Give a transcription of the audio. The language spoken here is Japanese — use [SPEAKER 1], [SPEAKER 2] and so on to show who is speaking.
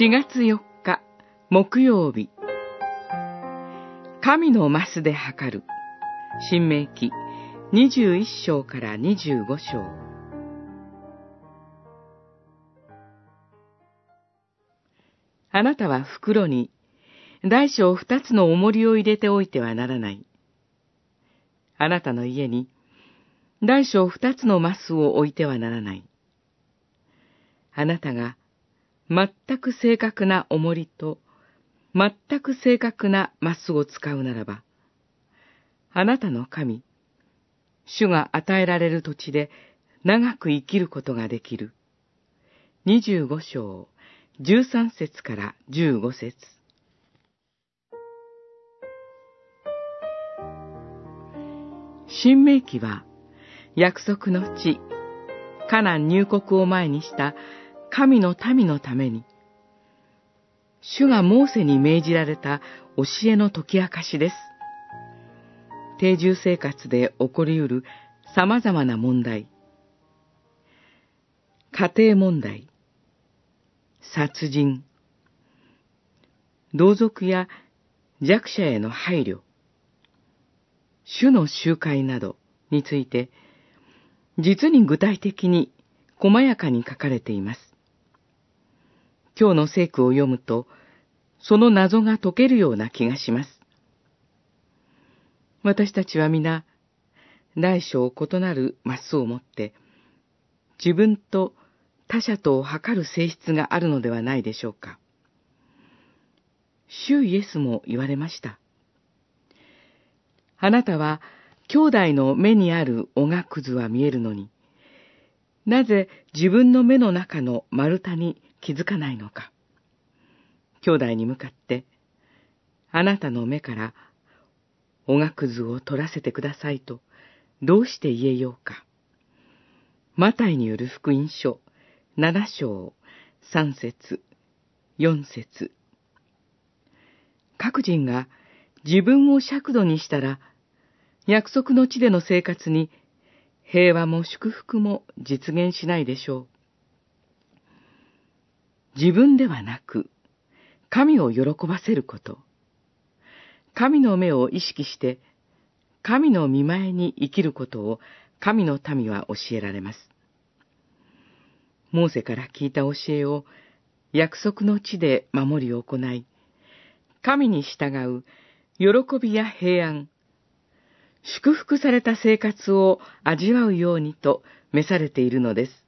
[SPEAKER 1] 4月4日木曜日神のマスで測る新明記21章から25章あなたは袋に大小二つの重りを入れておいてはならない。あなたの家に大小二つのマスを置いてはならない。あなたが全く正確な重りと全く正確なマスを使うならば、あなたの神、主が与えられる土地で長く生きることができる。二十五章、十三節から十五節。新明記は、約束の地、カナン入国を前にした神の民のために、主がモーセに命じられた教えの解き明かしです。定住生活で起こり得る様々な問題、家庭問題、殺人、同族や弱者への配慮、主の集会などについて、実に具体的に細やかに書かれています。今日の聖句を読むと、その謎が解けるような気がします。私たちは皆、大小異なるマスを持って、自分と他者とを測る性質があるのではないでしょうか。主イエスも言われました。あなたは兄弟の目にあるおがくずは見えるのに、なぜ自分の目の中の丸太に気づかないのか。兄弟に向かって、あなたの目からおがくずを取らせてくださいと、どうして言えようか。マタイによる福音書、七章、三節、四節。各人が自分を尺度にしたら、約束の地での生活に平和も祝福も実現しないでしょう。自分ではなく、神を喜ばせること。神の目を意識して、神の見前に生きることを神の民は教えられます。モーセから聞いた教えを約束の地で守り行い、神に従う喜びや平安、祝福された生活を味わうようにと召されているのです。